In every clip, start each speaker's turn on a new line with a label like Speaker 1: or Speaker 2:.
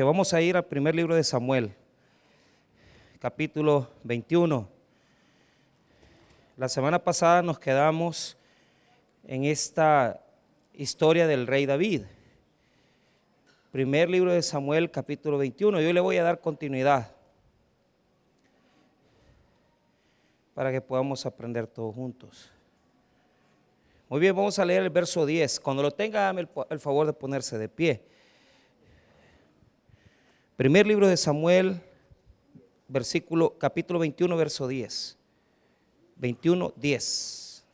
Speaker 1: Vamos a ir al primer libro de Samuel, capítulo 21. La semana pasada nos quedamos en esta historia del rey David. Primer libro de Samuel, capítulo 21. Yo le voy a dar continuidad para que podamos aprender todos juntos. Muy bien, vamos a leer el verso 10. Cuando lo tenga, dame el, el favor de ponerse de pie. Primer libro de Samuel, versículo, capítulo 21, verso 10. 21, 10.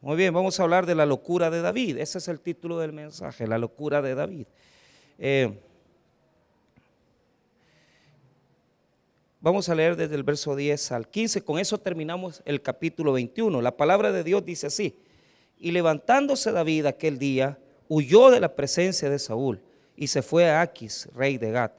Speaker 1: Muy bien, vamos a hablar de la locura de David. Ese es el título del mensaje, la locura de David. Eh, vamos a leer desde el verso 10 al 15. Con eso terminamos el capítulo 21. La palabra de Dios dice así. Y levantándose David aquel día, huyó de la presencia de Saúl y se fue a Aquis, rey de Gat.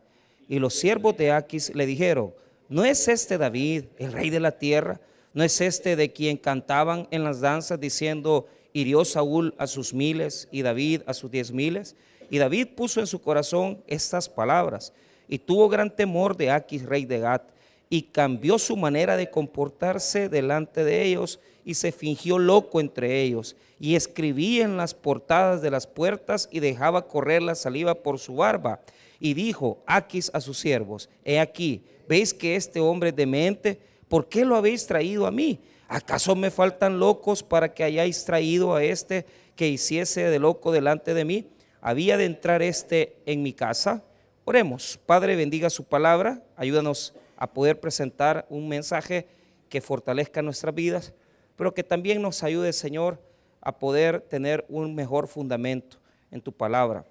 Speaker 1: Y los siervos de Aquis le dijeron, ¿no es este David, el rey de la tierra? ¿No es este de quien cantaban en las danzas diciendo, hirió Saúl a sus miles y David a sus diez miles? Y David puso en su corazón estas palabras y tuvo gran temor de Aquis, rey de Gat, y cambió su manera de comportarse delante de ellos y se fingió loco entre ellos y escribía en las portadas de las puertas y dejaba correr la saliva por su barba. Y dijo Aquis a sus siervos, he aquí, ¿veis que este hombre es demente? ¿Por qué lo habéis traído a mí? ¿Acaso me faltan locos para que hayáis traído a este que hiciese de loco delante de mí? ¿Había de entrar este en mi casa? Oremos, Padre, bendiga su palabra, ayúdanos a poder presentar un mensaje que fortalezca nuestras vidas pero que también nos ayude, Señor, a poder tener un mejor fundamento en tu palabra.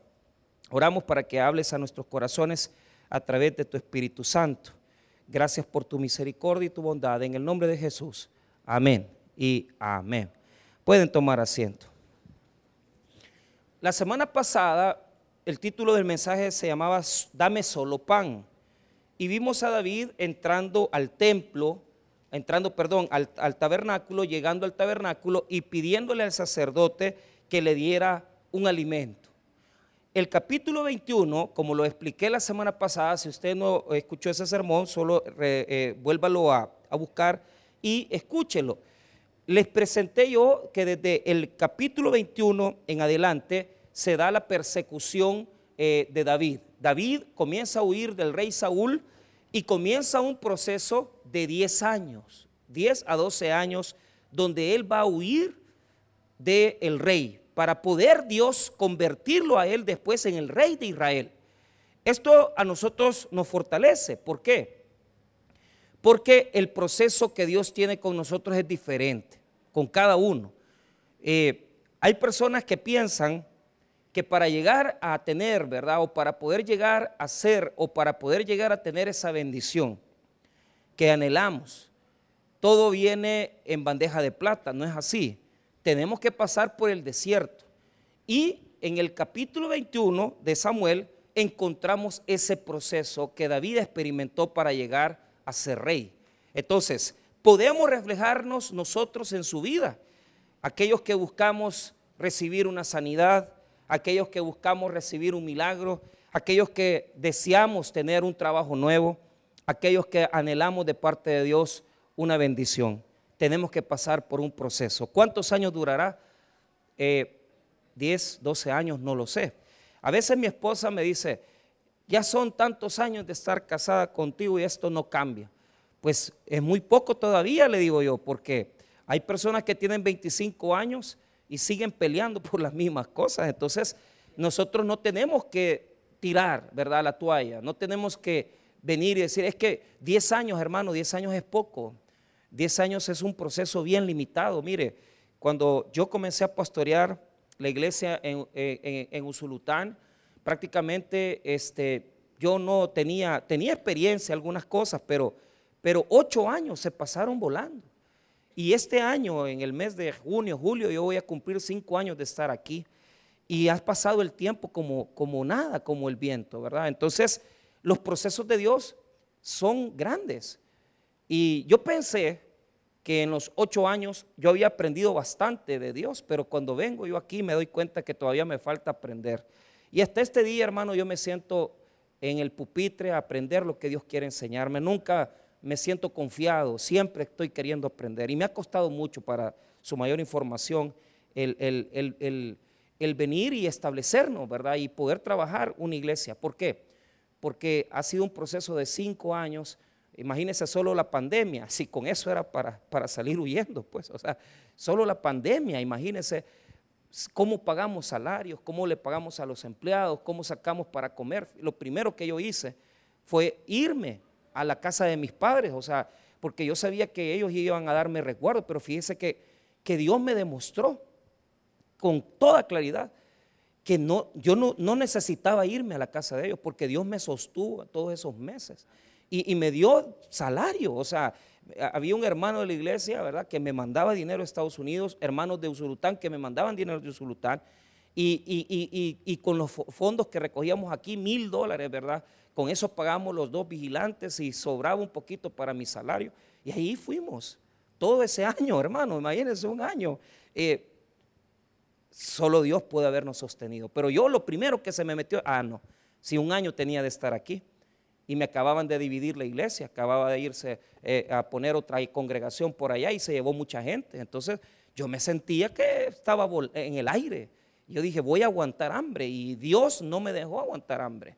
Speaker 1: Oramos para que hables a nuestros corazones a través de tu Espíritu Santo. Gracias por tu misericordia y tu bondad. En el nombre de Jesús. Amén y amén. Pueden tomar asiento. La semana pasada el título del mensaje se llamaba Dame solo pan. Y vimos a David entrando al templo entrando, perdón, al, tabernáculo, llegando al tabernáculo y pidiéndole al sacerdote que le diera un alimento. El capítulo 21, como lo expliqué la semana pasada, si usted no escuchó ese sermón, solo eh, vuélvalo a, buscar y escúchelo. Les presenté yo que desde el capítulo 21 en adelante se da la persecución eh, de David. David comienza a huir del rey Saúl y comienza un proceso de 10 años, 10 a 12 años, donde él va a huir del rey para poder Dios convertirlo a él después en el rey de Israel. Esto a nosotros nos fortalece. ¿Por qué? Porque el proceso que Dios tiene con nosotros es diferente, con cada uno. Eh, hay personas que piensan que para llegar a tener, ¿verdad? O para poder llegar a ser, o para poder llegar a tener esa bendición, que anhelamos. Todo viene en bandeja de plata, no es así. Tenemos que pasar por el desierto. Y en el capítulo 21 de Samuel encontramos ese proceso que David experimentó para llegar a ser rey. Entonces, podemos reflejarnos nosotros en su vida. Aquellos que buscamos recibir una sanidad, aquellos que buscamos recibir un milagro, aquellos que deseamos tener un trabajo nuevo, aquellos que anhelamos de parte de Dios una bendición. Tenemos que pasar por un proceso. ¿Cuántos años durará? Eh, 10, 12 años, no lo sé. A veces mi esposa me dice, ya son tantos años de estar casada contigo y esto no cambia. Pues es muy poco todavía, le digo yo, porque hay personas que tienen 25 años y siguen peleando por las mismas cosas. Entonces, nosotros no tenemos que tirar, ¿verdad?, la toalla, no tenemos que venir y decir, es que 10 años, hermano, 10 años es poco. 10 años es un proceso bien limitado. Mire, cuando yo comencé a pastorear la iglesia en, Usulután, prácticamente este, yo no tenía, tenía experiencia en algunas cosas, pero, pero ocho años se pasaron volando. Y este año, en el mes de junio, julio, yo voy a cumplir cinco años de estar aquí. Y ha pasado el tiempo como, como nada, como el viento, ¿verdad? Entonces, los procesos de Dios son grandes. Y yo pensé que en los ocho años yo había aprendido bastante de Dios, pero cuando vengo yo aquí me doy cuenta que todavía me falta aprender. Y hasta este día, hermano, yo me siento en el pupitre a aprender lo que Dios quiere enseñarme. Nunca me siento confiado, siempre estoy queriendo aprender. Y me ha costado mucho para su mayor información el, el venir y establecernos, ¿verdad? Y poder trabajar una iglesia. ¿Por qué? Porque ha sido un proceso de cinco años Imagínense solo la pandemia, si con eso era para, para salir huyendo, pues, o sea, solo la pandemia, imagínense cómo pagamos salarios, cómo le pagamos a los empleados, cómo sacamos para comer. Lo primero que yo hice fue irme a la casa de mis padres, o sea, porque yo sabía que ellos iban a darme resguardo, pero fíjese que, que Dios me demostró con toda claridad que no, yo no, no necesitaba irme a la casa de ellos, porque Dios me sostuvo todos esos meses y, me dio salario. O sea, había un hermano de la iglesia, ¿verdad?, que me mandaba dinero a Estados Unidos, hermanos de Usulután que me mandaban dinero de Usulután, y, con los fondos que recogíamos aquí, mil dólares, ¿verdad? Con eso pagamos los dos vigilantes y sobraba un poquito para mi salario. Y ahí fuimos, todo ese año, hermano, imagínense un año. Eh, solo Dios puede habernos sostenido. Pero yo lo primero que se me metió, ah, no, si un año tenía de estar aquí y me acababan de dividir la iglesia, acababa de irse eh, a poner otra congregación por allá y se llevó mucha gente. Entonces yo me sentía que estaba en el aire. Yo dije, voy a aguantar hambre y Dios no me dejó aguantar hambre.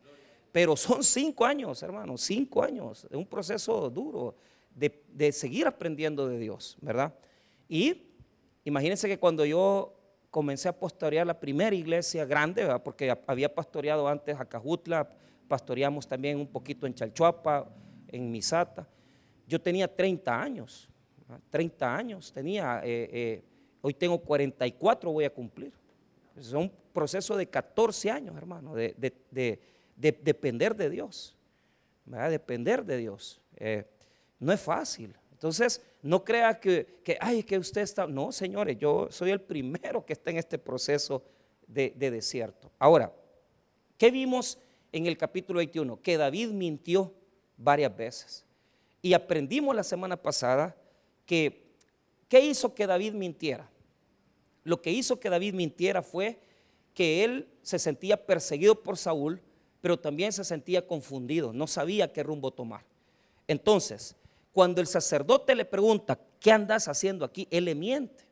Speaker 1: Pero son cinco años, hermano, cinco años, de un proceso duro de, seguir aprendiendo de Dios, ¿verdad? Y imagínense que cuando yo comencé a pastorear la primera iglesia grande, porque había pastoreado antes a Cajutla, pastoreamos también un poquito en Chalchuapa, en Misata. Yo tenía 30 años, 30 años tenía, eh, eh, hoy tengo 44, voy a cumplir. Es un proceso de 14 años, hermano, de, depender de Dios, ¿verdad? depender de Dios. Eh, no es fácil. Entonces, no crea que, que, ay, que usted está, no, señores, yo soy el primero que está en este proceso de, de desierto. Ahora, ¿qué vimos en el capítulo 21, que David mintió varias veces. Y aprendimos la semana pasada que, ¿qué hizo que David mintiera? Lo que hizo que David mintiera fue que él se sentía perseguido por Saúl, pero también se sentía confundido, no sabía qué rumbo tomar. Entonces, cuando el sacerdote le pregunta, ¿qué andas haciendo aquí? Él le miente.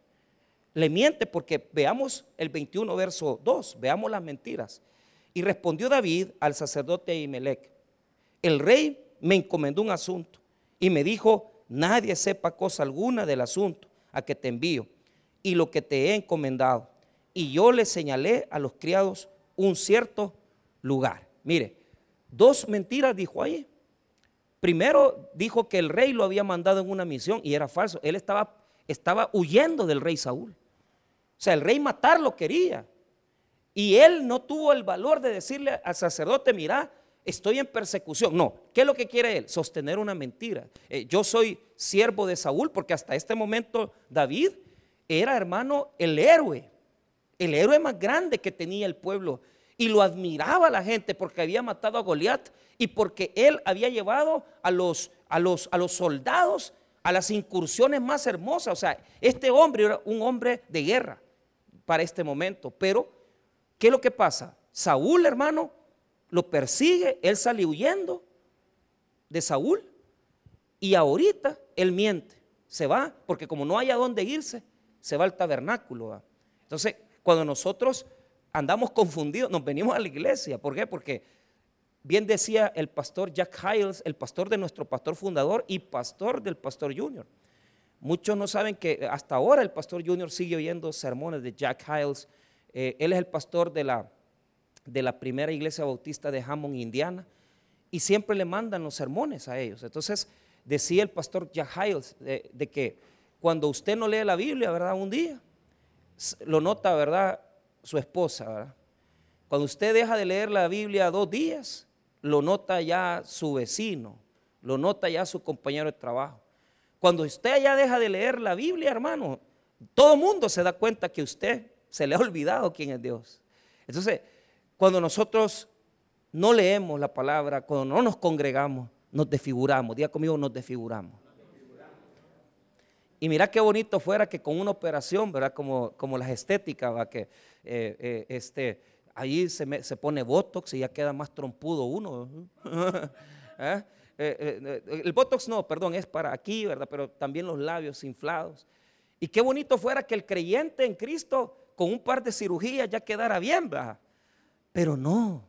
Speaker 1: Le miente porque veamos el 21 verso 2, veamos las mentiras. Y respondió David al sacerdote Imelec, el rey me encomendó un asunto y me dijo, nadie sepa cosa alguna del asunto a que te envío y lo que te he encomendado. Y yo le señalé a los criados un cierto lugar. Mire, dos mentiras dijo ahí. Primero dijo que el rey lo había mandado en una misión y era falso. Él estaba, estaba huyendo del rey Saúl. O sea, el rey matarlo quería. Y él no tuvo el valor de decirle al sacerdote, mira, estoy en persecución. No, ¿qué es lo que quiere él? Sostener una mentira. Eh, yo soy siervo de Saúl porque hasta este momento David era, hermano, el héroe, el héroe más grande que tenía el pueblo. Y lo admiraba la gente porque había matado a Goliat y porque él había llevado a los, a los, a los soldados a las incursiones más hermosas. O sea, este hombre era un hombre de guerra para este momento, pero ¿Qué es lo que pasa? Saúl, hermano, lo persigue, él sale huyendo de Saúl y ahorita él miente, se va, porque como no hay a dónde irse, se va al tabernáculo. Entonces, cuando nosotros andamos confundidos, nos venimos a la iglesia. ¿Por qué? Porque bien decía el pastor Jack Hiles, el pastor de nuestro pastor fundador y pastor del pastor Junior. Muchos no saben que hasta ahora el pastor Junior sigue oyendo sermones de Jack Hiles eh, él es el pastor de la, de la primera iglesia bautista de Hammond, Indiana, y siempre le mandan los sermones a ellos. Entonces, decía el pastor Jack Hiles de, que cuando usted no lee la Biblia, ¿verdad? Un día, lo nota, ¿verdad? Su esposa, ¿verdad? Cuando usted deja de leer la Biblia dos días, lo nota ya su vecino, lo nota ya su compañero de trabajo. Cuando usted ya deja de leer la Biblia, hermano, todo mundo se da cuenta que usted se le ha olvidado quién es Dios. Entonces, cuando nosotros no leemos la palabra, cuando no nos congregamos, nos desfiguramos. Diga conmigo, nos desfiguramos. Y mira qué bonito fuera que con una operación, ¿verdad? Como, como las estéticas, ¿va? Que eh, eh, este, ahí se, se, pone Botox y ya queda más trompudo uno. ¿Eh? el Botox no, perdón, es para aquí, ¿verdad? Pero también los labios inflados. Y qué bonito fuera que el creyente en Cristo con un par de cirugías ya quedara bien, ¿verdad? Pero no,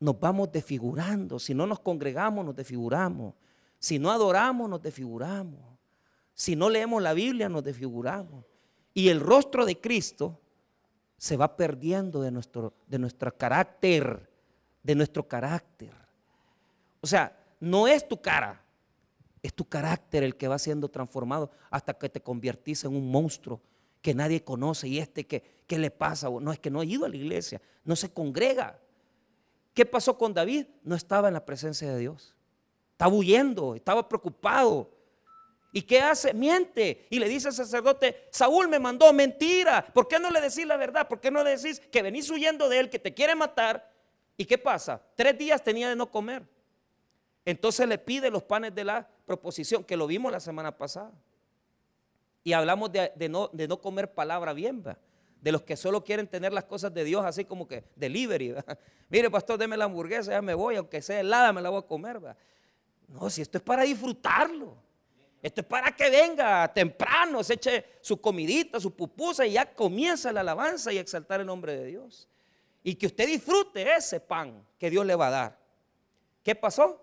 Speaker 1: nos vamos desfigurando. Si no nos congregamos, nos desfiguramos. Si no adoramos, nos desfiguramos. Si no leemos la Biblia, nos desfiguramos. Y el rostro de Cristo se va perdiendo de nuestro, de nuestro carácter, de nuestro carácter. O sea, no es tu cara, es tu carácter el que va siendo transformado hasta que te convertís en un monstruo que nadie conoce. Y este, que, ¿qué le pasa? No es que no ha ido a la iglesia, no se congrega. ¿Qué pasó con David? No estaba en la presencia de Dios. Estaba huyendo, estaba preocupado. ¿Y qué hace? Miente. Y le dice al sacerdote, Saúl me mandó mentira. ¿Por qué no le decís la verdad? ¿Por qué no le decís que venís huyendo de él, que te quiere matar? ¿Y qué pasa? Tres días tenía de no comer. Entonces le pide los panes de la proposición, que lo vimos la semana pasada. Y hablamos de, no, de no, comer palabra bien, de los que solo quieren tener las cosas de Dios así como que delivery. Mire, pastor, deme la hamburguesa, ya me voy, aunque sea helada, me la voy a comer. ¿va? No, si esto es para disfrutarlo. Esto es para que venga temprano, se eche su comidita, su pupusa y ya comienza la alabanza y exaltar el nombre de Dios. Y que usted disfrute ese pan que Dios le va a dar. ¿Qué pasó?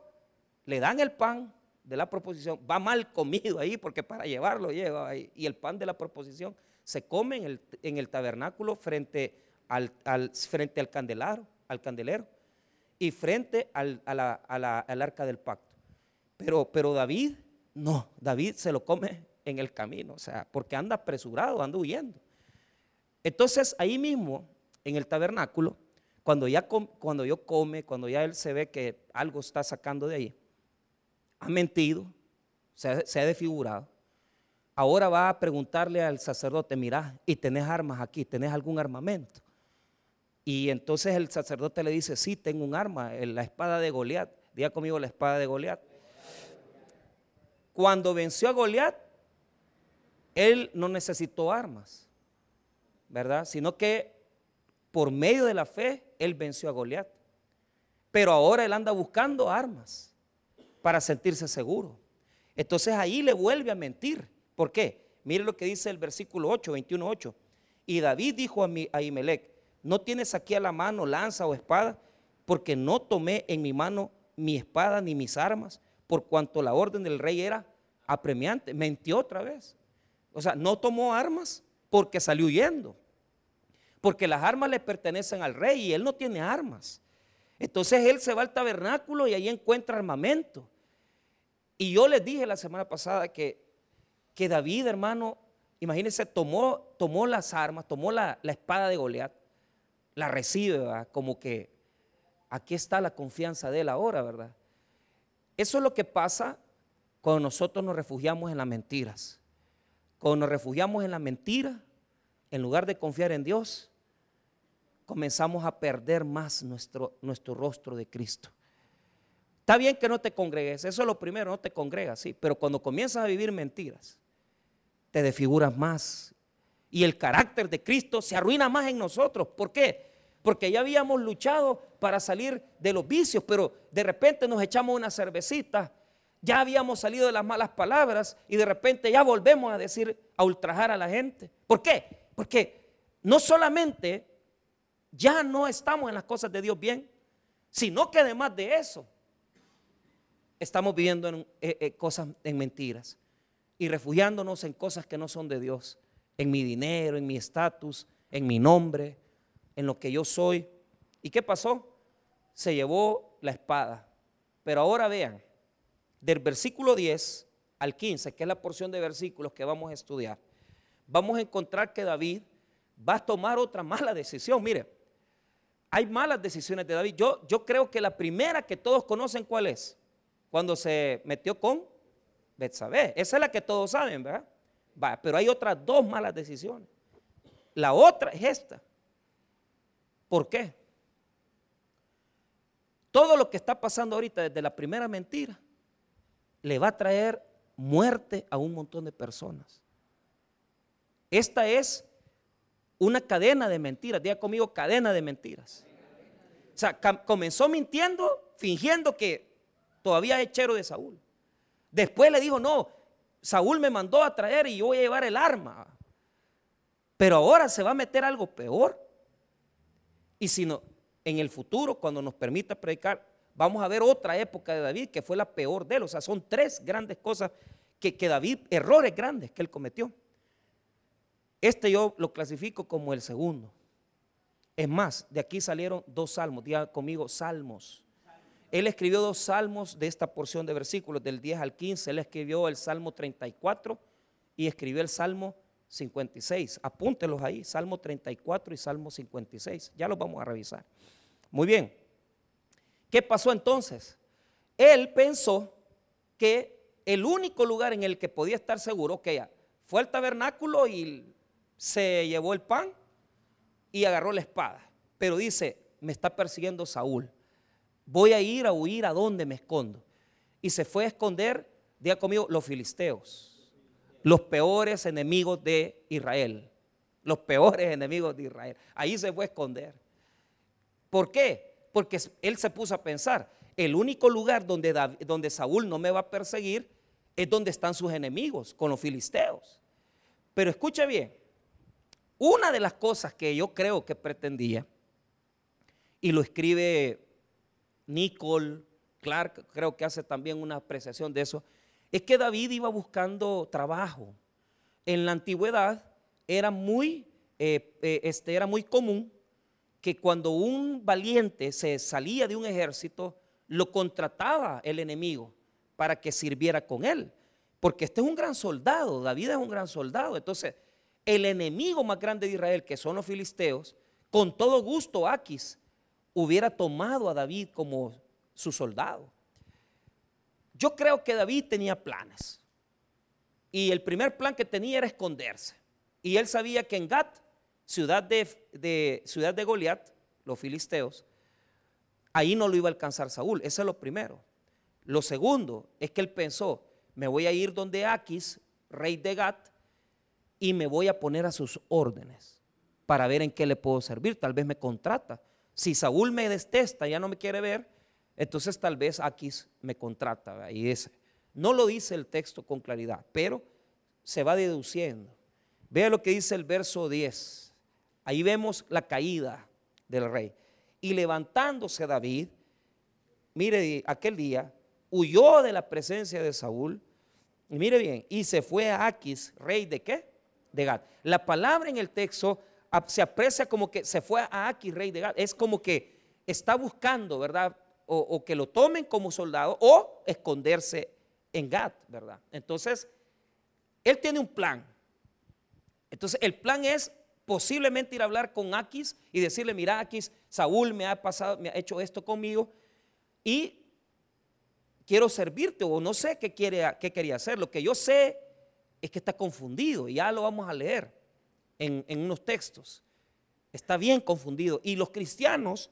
Speaker 1: Le dan el pan de la proposición, va mal comido ahí porque para llevarlo lleva ahí. Y el pan de la proposición se come en el, tabernáculo frente al, frente al candelero, al candelero y frente al, al arca del pacto. Pero, pero David, no, David se lo come en el camino, o sea, porque anda apresurado, anda huyendo. Entonces ahí mismo, en el tabernáculo, cuando ya, cuando yo come, cuando ya él se ve que algo está sacando de ahí, ha mentido, se ha, se ha desfigurado. Ahora va a preguntarle al sacerdote, mira, ¿y tenés armas aquí? ¿Tenés algún armamento? Y entonces el sacerdote le dice, sí, tengo un arma, la espada de Goliat. Diga conmigo la espada de Goliat. Cuando venció a Goliat, él no necesitó armas, ¿verdad? Sino que por medio de la fe, él venció a Goliat. Pero ahora él anda buscando armas para sentirse seguro. Entonces ahí le vuelve a mentir. ¿Por qué? Mire lo que dice el versículo 8, 21, 8. Y David dijo a, mi, a Imelec, ¿no tienes aquí a la mano lanza o espada? Porque no tomé en mi mano mi espada ni mis armas por cuanto la orden del rey era apremiante. Mentió otra vez. O sea, no tomó armas porque salió huyendo. Porque las armas le pertenecen al rey y él no tiene armas. Entonces él se va al tabernáculo y ahí encuentra armamento. Y yo les dije la semana pasada que, que David, hermano, imagínense, tomó, tomó las armas, tomó la, espada de Goliat, la recibe, como que aquí está la confianza de él ahora, ¿verdad? Eso es lo que pasa cuando nosotros nos refugiamos en las mentiras. Cuando nos refugiamos en la mentira, en lugar de confiar en Dios, comenzamos a perder más nuestro, nuestro rostro de Cristo. Está bien que no te congregues, eso es lo primero, no te congregas, sí, pero cuando comienzas a vivir mentiras, te desfiguras más y el carácter de Cristo se arruina más en nosotros. ¿Por qué? Porque ya habíamos luchado para salir de los vicios, pero de repente nos echamos una cervecita, ya habíamos salido de las malas palabras y de repente ya volvemos a decir, a ultrajar a la gente. ¿Por qué? Porque no solamente ya no estamos en las cosas de Dios bien, sino que además de eso, estamos viviendo en eh, eh, cosas, en mentiras y refugiándonos en cosas que no son de Dios, en mi dinero, en mi estatus, en mi nombre, en lo que yo soy. ¿Y qué pasó? Se llevó la espada. Pero ahora vean, del versículo 10 al 15, que es la porción de versículos que vamos a estudiar, vamos a encontrar que David va a tomar otra mala decisión. Mire, hay malas decisiones de David. Yo, yo creo que la primera que todos conocen, ¿cuál es? Cuando se metió con Betsabé. Esa es la que todos saben, ¿verdad? Va, pero hay otras dos malas decisiones. La otra es esta. ¿Por qué? Todo lo que está pasando ahorita desde la primera mentira le va a traer muerte a un montón de personas. esta es una cadena de mentiras. Diga conmigo, cadena de mentiras. O sea, comenzó mintiendo, fingiendo que todavía es chero de Saúl. Después le dijo, no, Saúl me mandó a traer y yo voy a llevar el arma. Pero ahora se va a meter algo peor. Y si no, en el futuro, cuando nos permita predicar, vamos a ver otra época de David que fue la peor de él. O sea, son tres grandes cosas que, que David, errores grandes que él cometió. Este yo lo clasifico como el segundo. Es más, de aquí salieron dos salmos. Diga conmigo, salmos. Él escribió dos salmos de esta porción de versículos, del 10 al 15. Él escribió el Salmo 34 y escribió el Salmo 56. Apúntelos ahí, Salmo 34 y Salmo 56. Ya los vamos a revisar. Muy bien. ¿Qué pasó entonces? Él pensó que el único lugar en el que podía estar seguro, que ya fue al tabernáculo y se llevó el pan y agarró la espada. Pero dice, me está persiguiendo Saúl. Voy a ir a huir a donde me escondo. Y se fue a esconder, diga conmigo, los filisteos, los peores enemigos de Israel. Los peores enemigos de Israel. Ahí se fue a esconder. ¿Por qué? Porque él se puso a pensar, el único lugar donde, donde Saúl no me va a perseguir es donde están sus enemigos, con los filisteos. Pero escuche bien, una de las cosas que yo creo que pretendía, y lo escribe Nicole Clark, creo que hace también una apreciación de eso, es que David iba buscando trabajo. En la antigüedad era muy, eh, eh, este, era muy común que cuando un valiente se salía de un ejército, lo contrataba el enemigo para que sirviera con él. Porque este es un gran soldado, David es un gran soldado. Entonces, el enemigo más grande de Israel, que son los filisteos, con todo gusto Aquis hubiera tomado a David como su soldado. Yo creo que David tenía planes. Y el primer plan que tenía era esconderse. Y él sabía que en Gat, ciudad de, ciudad de Goliat, los filisteos, ahí no lo iba a alcanzar Saúl. Eso es lo primero. Lo segundo es que él pensó, me voy a ir donde Aquis, rey de Gat, y me voy a poner a sus órdenes para ver en qué le puedo servir. Tal vez me contrata. Si Saúl me detesta, ya no me quiere ver, entonces tal vez Aquis me contrata. Y ese. No lo dice el texto con claridad, pero se va deduciendo. Vea lo que dice el verso 10. Ahí vemos la caída del rey. Y levantándose David, mire, aquel día huyó de la presencia de Saúl. Y mire bien, y se fue a Aquis, rey de qué? De Gad. La palabra en el texto se aprecia como que se fue a Aquis, rey de Gad. Es como que está buscando, ¿verdad? O, que lo tomen como soldado o esconderse en Gad, ¿verdad? Entonces, él tiene un plan. Entonces, el plan es posiblemente ir a hablar con Aquis y decirle, mira Aquis, Saúl me ha pasado, me ha hecho esto conmigo y quiero servirte o no sé qué, quiere, qué quería hacer. Lo que yo sé es que está confundido y ya lo vamos a leer en unos textos. Está bien confundido y los cristianos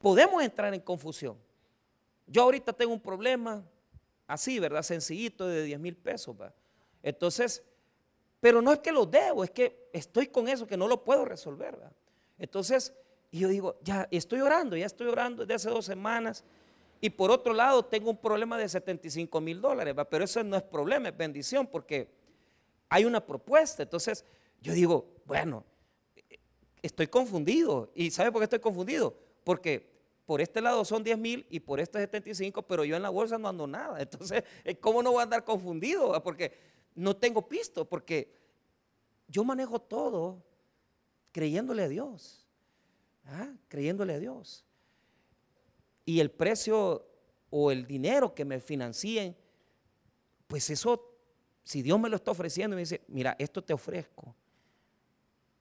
Speaker 1: podemos entrar en confusión. Yo ahorita tengo un problema así, ¿verdad? Sencillito de 10 mil pesos. ¿verdad? Entonces, pero no es que lo debo, es que estoy con eso que no lo puedo resolver. ¿verdad? Entonces, yo digo, ya estoy orando, ya estoy orando desde hace dos semanas. Y por otro lado, tengo un problema de 75 mil dólares, pero eso no es problema, es bendición, porque hay una propuesta. Entonces, yo digo, bueno, estoy confundido. ¿Y sabe por qué estoy confundido? Porque por este lado son 10 mil y por este 75, pero yo en la bolsa no ando nada. Entonces, ¿cómo no voy a andar confundido? Porque no tengo pisto, porque yo manejo todo creyéndole a Dios. ¿ah? Creyéndole a Dios. Y el precio o el dinero que me financien, pues eso, si Dios me lo está ofreciendo, me dice, mira, esto te ofrezco.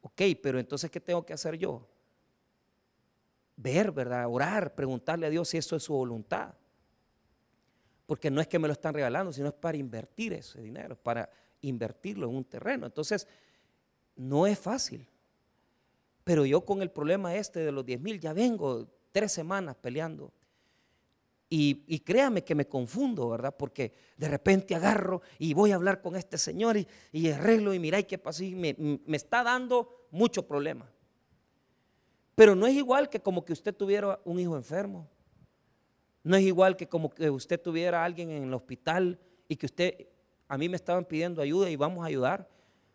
Speaker 1: Ok, pero entonces, ¿qué tengo que hacer yo? Ver, ¿verdad? Orar, preguntarle a Dios si eso es su voluntad. Porque no es que me lo están regalando, sino es para invertir ese dinero, para invertirlo en un terreno. Entonces, no es fácil. Pero yo con el problema este de los 10 mil ya vengo tres semanas peleando. Y, créame que me confundo, ¿verdad? Porque de repente agarro y voy a hablar con este señor y, y arreglo y mira, qué pasó y me, me está dando mucho problema. Pero no es igual que como que usted tuviera un hijo enfermo. No es igual que como que usted tuviera a alguien en el hospital y que usted, a mí me estaban pidiendo ayuda y vamos a ayudar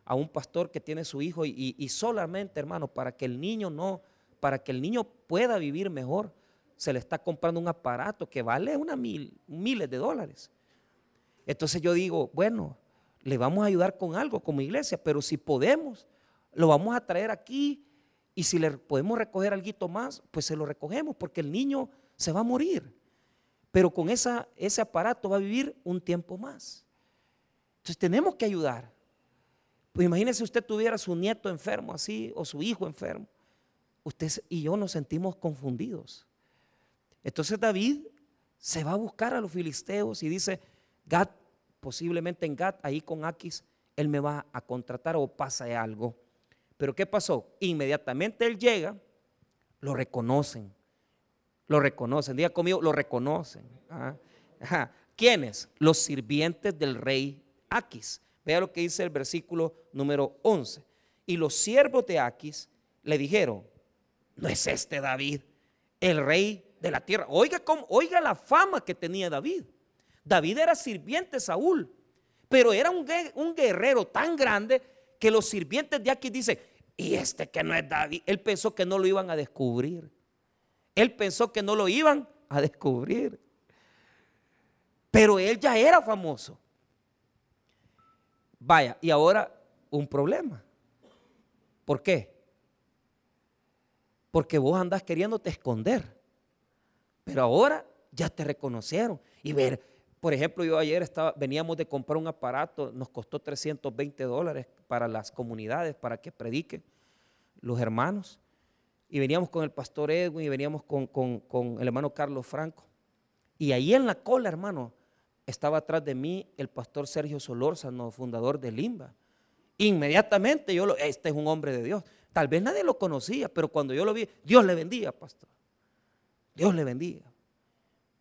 Speaker 1: a un pastor que tiene su hijo y, solamente, hermano, para que el niño no, para que el niño pueda vivir mejor, se le está comprando un aparato que vale una mil, miles de dólares. Entonces yo digo, bueno, le vamos a ayudar con algo como iglesia, pero si podemos, lo vamos a traer aquí y si le podemos recoger algo más, pues se lo recogemos porque el niño se va a morir. Pero con ese aparato va a vivir un tiempo más. Entonces tenemos que ayudar. Pues imagínese usted tuviera su nieto enfermo así o su hijo enfermo. Usted y yo nos sentimos confundidos. Entonces David se va a buscar a los filisteos y dice, Gad, posiblemente en Gad, ahí con Aquis, él me va a contratar o pasa algo. Pero ¿qué pasó? Inmediatamente él llega, lo reconocen. Lo reconocen. Diga conmigo, lo reconocen. ¿Quiénes? Los sirvientes del rey Aquis. Vea lo que dice el versículo número 11. Y los siervos de Aquis le dijeron, no es este David, el rey de la tierra. Oiga, cómo, oiga la fama que tenía David. David era sirviente Saúl, pero era un, un guerrero tan grande que los sirvientes de Aquis dicen, y este que no es David, él pensó que no lo iban a descubrir. Él pensó que no lo iban a descubrir. Pero él ya era famoso. Vaya, y ahora un problema. ¿Por qué? Porque vos andás queriéndote esconder. Pero ahora ya te reconocieron. Y ver, por ejemplo, yo ayer estaba, veníamos de comprar un aparato, nos costó 320 dólares para las comunidades, para que prediquen los hermanos. Y veníamos con el pastor Edwin y veníamos con, con el hermano Carlos Franco. Y ahí en la cola, hermano, estaba atrás de mí el pastor Sergio Solórzano, fundador de Limba. Inmediatamente yo lo, este es un hombre de Dios. Tal vez nadie lo conocía, pero cuando yo lo vi, Dios le bendiga, pastor. Dios le bendiga.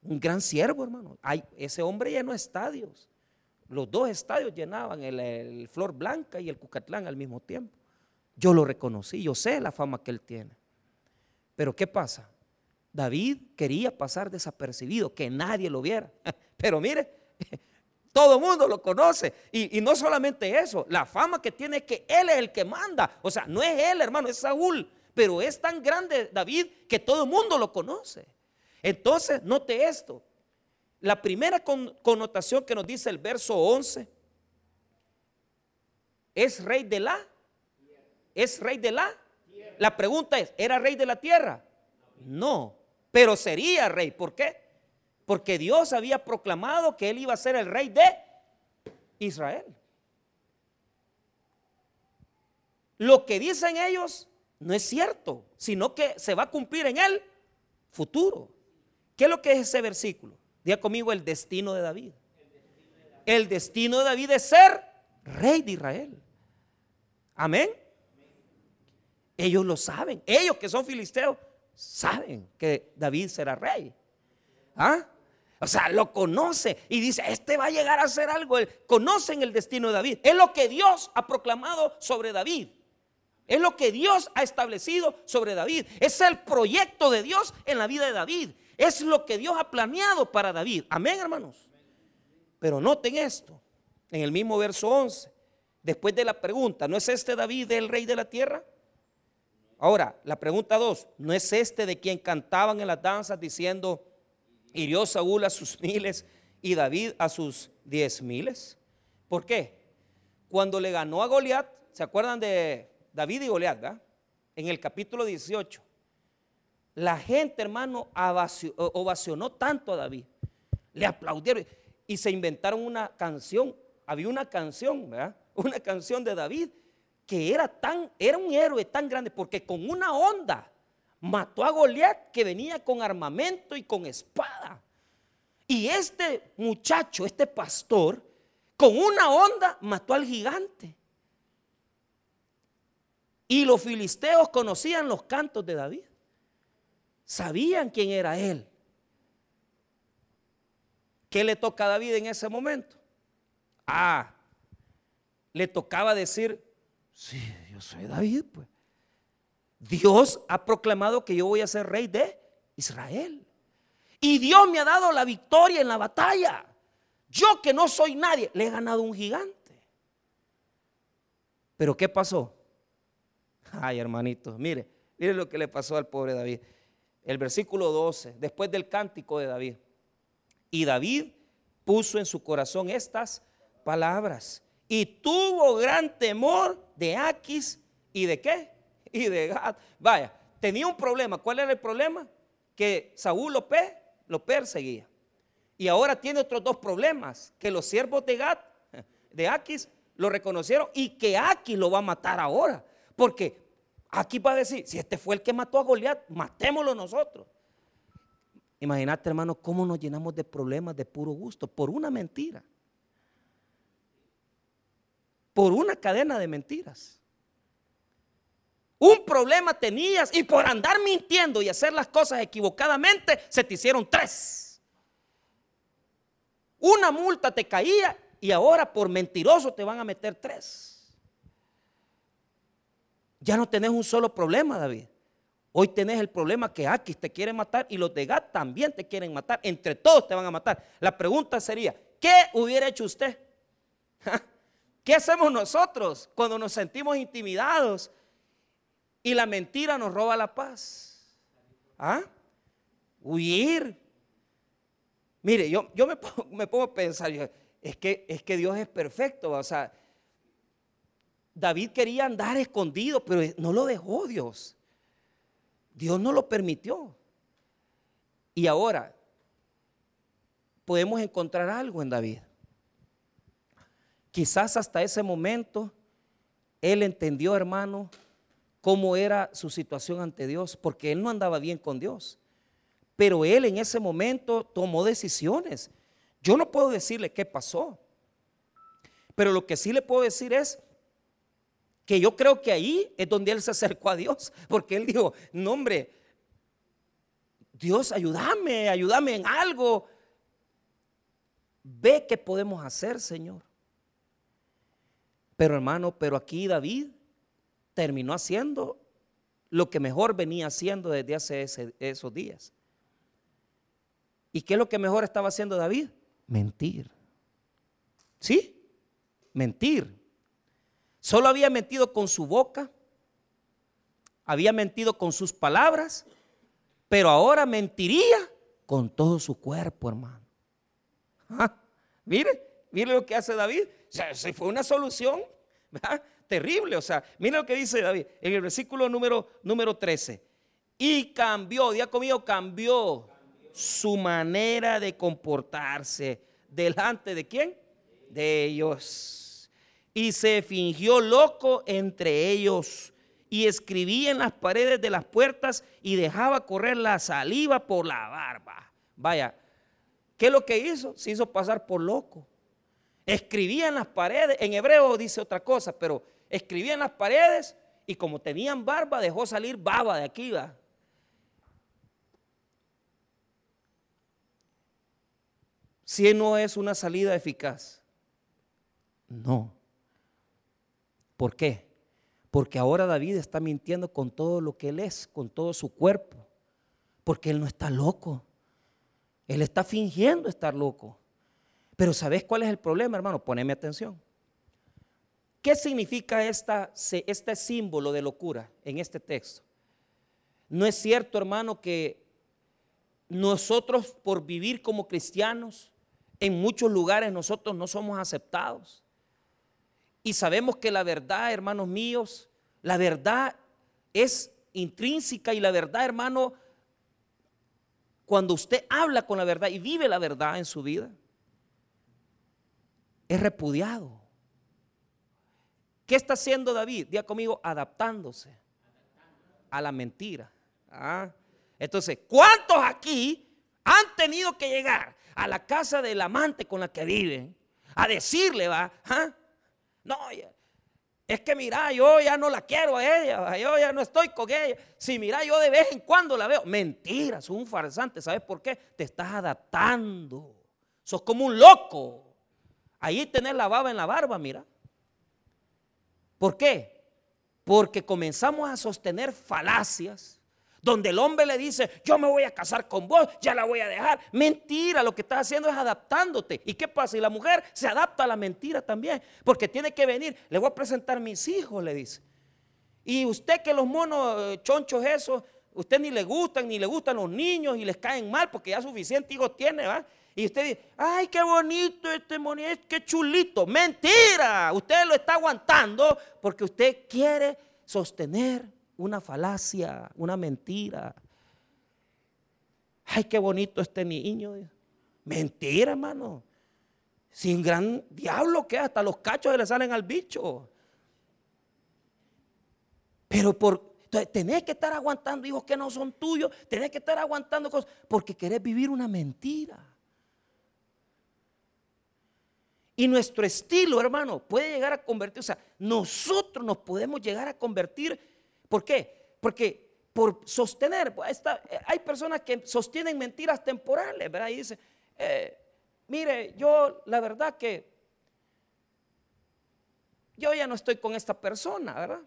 Speaker 1: Un gran siervo, hermano. ese hombre llenó estadios. Los dos estadios llenaban, el, Flor Blanca y el Cucatlán al mismo tiempo. Yo lo reconocí, yo sé la fama que él tiene. Pero ¿qué pasa? David quería pasar desapercibido, que nadie lo viera. Pero mire, todo el mundo lo conoce. Y, no solamente eso, la fama que tiene es que él es el que manda. O sea, no es él, hermano, es Saúl. Pero es tan grande David que todo el mundo lo conoce. Entonces, note esto. La primera connotación que nos dice el verso 11 es rey de la. Es rey de la. La pregunta es, ¿era rey de la tierra? No pero sería rey. ¿Por qué? Porque Dios había proclamado que él iba a ser el rey de Israel. Lo que dicen ellos no es cierto, sino que se va a cumplir en el futuro. ¿Qué es lo que es ese versículo? Diga conmigo el destino de David. El destino de David es ser rey de Israel. Amén. Ellos lo saben. Ellos que son filisteos saben que David será rey. ¿Ah? O sea, lo conoce y dice, este va a llegar a ser algo. Conocen el destino de David. Es lo que Dios ha proclamado sobre David. Es lo que Dios ha establecido sobre David. Es el proyecto de Dios en la vida de David. Es lo que Dios ha planeado para David. Amén, hermanos. Pero noten esto, en el mismo verso 11, después de la pregunta, ¿no es este David el rey de la tierra? Ahora, la pregunta dos, ¿no es este de quien cantaban en las danzas diciendo, hirió Saúl a sus miles y David a sus diez miles? ¿Por qué? Cuando le ganó a Goliat, ¿se acuerdan de David y Goliat? En el capítulo 18, la gente, hermano, ovacionó tanto a David, le aplaudieron y se inventaron una canción. Había una canción, ¿verdad? Una canción de David que era tan, era un héroe tan grande porque con una onda mató a Goliat que venía con armamento y con espada. Y este muchacho, este pastor, con una onda mató al gigante. Y los filisteos conocían los cantos de David. Sabían quién era él. ¿qué le toca a David en ese momento? Ah, le tocaba decir, sí, yo soy David, pues. Dios ha proclamado que yo voy a ser rey de Israel. Y Dios me ha dado la victoria en la batalla. Yo que no soy nadie, le he ganado un gigante. Pero ¿qué pasó? Ay, hermanitos, mire, mire lo que le pasó al pobre David. El versículo 12, después del cántico de David. Y David puso en su corazón estas palabras. Y tuvo gran temor de Aquis y de qué? Y de Gad. Vaya, tenía un problema. ¿Cuál era el problema? Que Saúl lo, lo perseguía. Y ahora tiene otros dos problemas, que los siervos de Gad, de Aquis, lo reconocieron y que Aquis lo va a matar ahora. Porque aquí va a decir, si este fue el que mató a Goliat, matémoslo nosotros. Imagínate, hermano, cómo nos llenamos de problemas de puro gusto por una mentira. Por una cadena de mentiras. Un problema tenías y por andar mintiendo y hacer las cosas equivocadamente, se te hicieron tres. Una multa te caía y ahora por mentiroso te van a meter tres. Ya no tenés un solo problema, David. Hoy tenés el problema que Aquis te quiere matar y los de Gat también te quieren matar. Entre todos te van a matar. La pregunta sería, ¿qué hubiera hecho usted? ¿Qué hacemos nosotros cuando nos sentimos intimidados y la mentira nos roba la paz? ¿Ah? Huir. Mire, yo, yo me, pongo, me, a pensar, es, que, es que Dios es perfecto, o sea, David quería andar escondido, pero no lo dejó Dios. Dios no lo permitió. Y ahora podemos encontrar algo en David. Quizás hasta ese momento él entendió, hermano, cómo era su situación ante Dios, porque él no andaba bien con Dios. Pero él en ese momento tomó decisiones. Yo no puedo decirle qué pasó, pero lo que sí le puedo decir es que yo creo que ahí es donde él se acercó a Dios, porque él dijo, no hombre, Dios, ayúdame, ayúdame en algo. Ve qué podemos hacer, Señor. Pero hermano, pero aquí David terminó haciendo lo que mejor venía haciendo desde hace esos días. ¿Y qué es lo que mejor estaba haciendo David? Mentir. ¿Sí? Mentir. Solo había mentido con su boca, había mentido con sus palabras, pero ahora mentiría con todo su cuerpo, hermano. Ah, mire, mire lo que hace David. O se fue una solución terrible. O sea, mire lo que dice David en el versículo número, número 13. Y cambió, día conmigo, cambió su manera de comportarse delante de quién? De ellos y se fingió loco entre ellos y escribía en las paredes de las puertas y dejaba correr la saliva por la barba. Vaya, ¿qué es lo que hizo? Se hizo pasar por loco. Escribía en las paredes, en hebreo dice otra cosa, pero escribía en las paredes y como tenían barba dejó salir baba de aquí, va. Si no es una salida eficaz. No. ¿Por qué? Porque ahora David está mintiendo con todo lo que él es, con todo su cuerpo. Porque él no está loco. Él está fingiendo estar loco. Pero ¿sabes cuál es el problema, hermano? Poneme atención. ¿Qué significa esta, este símbolo de locura en este texto? No es cierto, hermano, que nosotros por vivir como cristianos, en muchos lugares nosotros no somos aceptados. Y sabemos que la verdad, hermanos míos, la verdad es intrínseca y la verdad, hermano, cuando usted habla con la verdad y vive la verdad en su vida, es repudiado. ¿Qué está haciendo David? Día conmigo, adaptándose a la mentira. ¿Ah? Entonces, ¿cuántos aquí han tenido que llegar a la casa del amante con la que viven a decirle, va, ¿Ah? No, es que mira, yo ya no la quiero a ella, yo ya no estoy con ella. Si mira, yo de vez en cuando la veo. Mentira, es un farsante. ¿Sabes por qué? Te estás adaptando. Sos como un loco. Ahí tenés la baba en la barba, mira. ¿Por qué? Porque comenzamos a sostener falacias donde el hombre le dice, yo me voy a casar con vos, ya la voy a dejar. Mentira, lo que estás haciendo es adaptándote. ¿Y qué pasa? Y la mujer se adapta a la mentira también, porque tiene que venir, le voy a presentar mis hijos, le dice. Y usted que los monos eh, chonchos esos, usted ni le gustan, ni le gustan los niños y les caen mal porque ya suficiente hijos tiene, ¿va? Y usted dice, ay, qué bonito este monito, qué chulito. Mentira, usted lo está aguantando porque usted quiere sostener una falacia, una mentira. Ay, qué bonito este niño. Mentira, hermano. Sin gran diablo que hasta los cachos se le salen al bicho. Pero por tenés que estar aguantando hijos que no son tuyos, tenés que estar aguantando cosas porque querés vivir una mentira. Y nuestro estilo, hermano, puede llegar a convertir, o sea, nosotros nos podemos llegar a convertir. ¿Por qué? Porque por sostener, pues, hay personas que sostienen mentiras temporales, ¿verdad? Y dicen, eh, mire, yo la verdad que yo ya no estoy con esta persona, ¿verdad?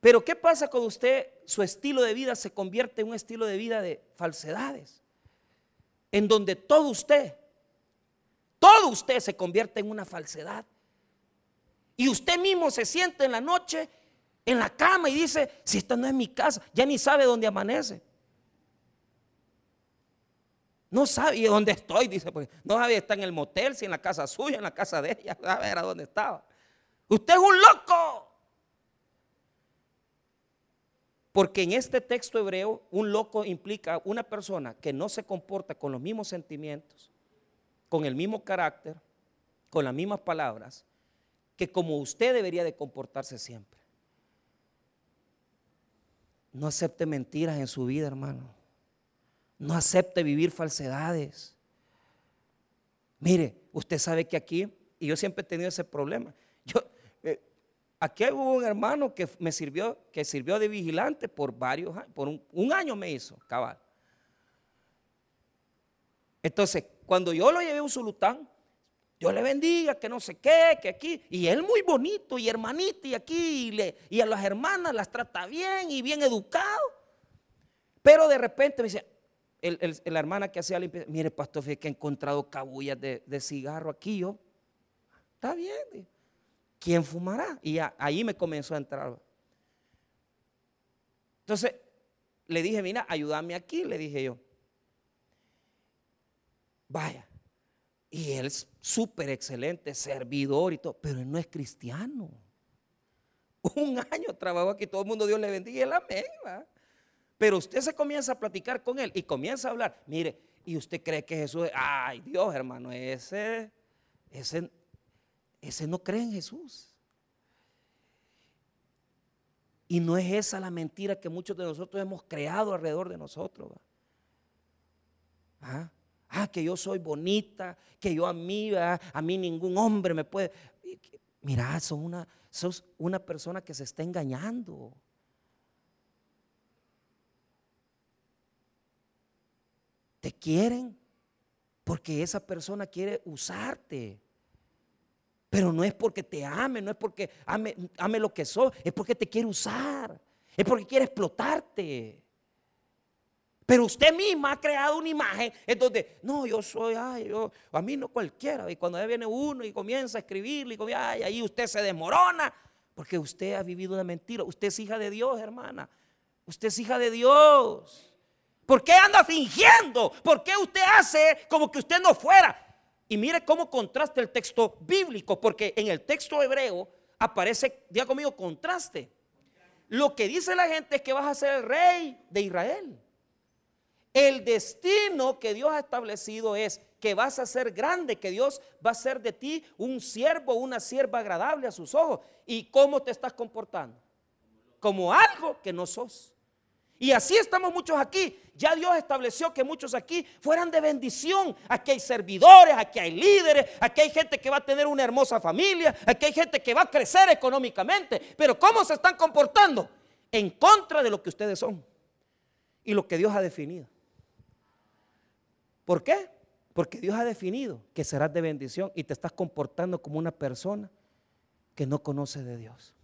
Speaker 1: Pero ¿qué pasa cuando usted, su estilo de vida se convierte en un estilo de vida de falsedades? En donde todo usted todo usted se convierte en una falsedad. Y usted mismo se siente en la noche en la cama y dice, si esta no es mi casa, ya ni sabe dónde amanece. No sabe dónde estoy, dice, pues no sabe si está en el motel, si en la casa suya, en la casa de ella, a ver a dónde estaba. Usted es un loco. Porque en este texto hebreo, un loco implica una persona que no se comporta con los mismos sentimientos, con el mismo carácter, con las mismas palabras, que como usted debería de comportarse siempre. No acepte mentiras en su vida, hermano. No acepte vivir falsedades. Mire, usted sabe que aquí, y yo siempre he tenido ese problema. Yo, eh, aquí hubo un hermano que me sirvió, que sirvió de vigilante por varios años, por un, año me hizo, cabal. Entonces, cuando yo lo llevé a un sultán, Dios le bendiga, que no sé qué, que aquí. Y él muy bonito y hermanito y aquí. Y, le, y a las hermanas las trata bien y bien educado. Pero de repente me dice, la hermana que hacía limpieza, mire pastor, que he encontrado cabullas de, cigarro aquí. Yo, está bien. ¿Quién fumará? Y ahí me comenzó a entrar. Entonces le dije, mira, ayúdame aquí, le dije yo. Vaya. Y él es súper excelente, servidor y todo, pero él no es cristiano. Un año trabajó aquí, todo el mundo Dios le bendiga y él amén. Pero usted se comienza a platicar con él y comienza a hablar. Mire, y usted cree que Jesús es, ay Dios hermano, ese, ese, ese no cree en Jesús. Y no es esa la mentira que muchos de nosotros hemos creado alrededor de nosotros. ¿Ah? Ah, que yo soy bonita, que yo a mí, a mí ningún hombre me puede. Mira, sos una, sos una persona que se está engañando. Te quieren porque esa persona quiere usarte. Pero no es porque te ame, no es porque ame, ame lo que sos, es porque te quiere usar, es porque quiere explotarte. Pero usted misma ha creado una imagen en donde, no, yo soy, ay, yo, a mí no cualquiera. Y cuando ya viene uno y comienza a escribirle, y ay, ahí usted se desmorona. Porque usted ha vivido una mentira. Usted es hija de Dios, hermana. Usted es hija de Dios. ¿Por qué anda fingiendo? ¿Por qué usted hace como que usted no fuera? Y mire cómo contrasta el texto bíblico, porque en el texto hebreo aparece, diga conmigo, contraste. Lo que dice la gente es que vas a ser el rey de Israel. El destino que Dios ha establecido es que vas a ser grande, que Dios va a ser de ti un siervo, una sierva agradable a sus ojos. ¿Y cómo te estás comportando? Como algo que no sos. Y así estamos muchos aquí. Ya Dios estableció que muchos aquí fueran de bendición. Aquí hay servidores, aquí hay líderes, aquí hay gente que va a tener una hermosa familia, aquí hay gente que va a crecer económicamente. Pero ¿cómo se están comportando? En contra de lo que ustedes son y lo que Dios ha definido. ¿Por qué? Porque Dios ha definido que serás de bendición y te estás comportando como una persona que no conoce de Dios.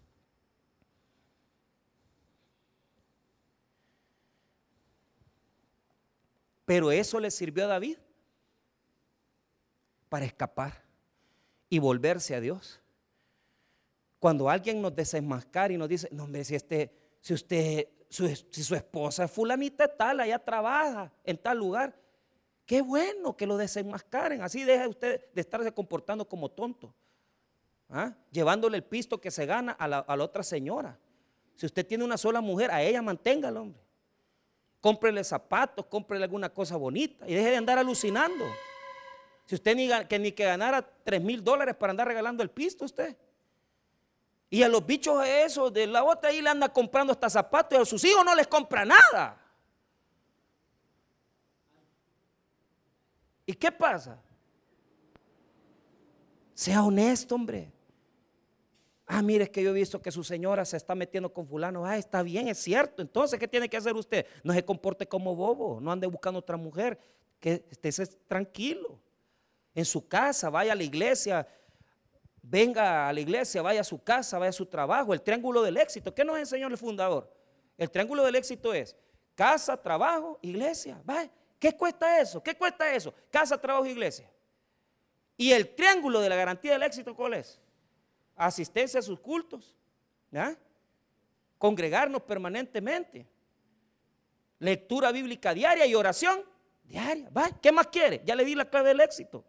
Speaker 1: Pero eso le sirvió a David para escapar y volverse a Dios. Cuando alguien nos desenmascara y nos dice, no hombre, si, este, si usted, si su esposa es fulanita tal, allá trabaja en tal lugar, qué bueno que lo desenmascaren. Así deja usted de estarse comportando como tonto. ¿ah? Llevándole el pisto que se gana a la, otra señora. Si usted tiene una sola mujer, a ella manténgalo, hombre. Cómprele zapatos, cómprele alguna cosa bonita y deje de andar alucinando. Si usted ni que, ni que ganara 3 mil dólares para andar regalando el pisto, usted. Y a los bichos esos de la otra ahí le anda comprando hasta zapatos y a sus hijos no les compra nada. ¿Y qué pasa? Sea honesto, hombre. Ah, mire, es que yo he visto que su señora se está metiendo con fulano. Ah, está bien, es cierto. Entonces, ¿qué tiene que hacer usted? No se comporte como bobo, no ande buscando otra mujer, que esté tranquilo en su casa, vaya a la iglesia, venga a la iglesia, vaya a su casa, vaya a su trabajo, el triángulo del éxito. ¿Qué nos enseñó el fundador? El triángulo del éxito es casa, trabajo, iglesia. ¿Qué cuesta eso? ¿Qué cuesta eso? Casa, trabajo, iglesia. Y el triángulo de la garantía del éxito, ¿cuál es? Asistencia a sus cultos, congregarnos permanentemente, lectura bíblica diaria y oración diaria. ¿Qué más quiere? Ya le di la clave del éxito.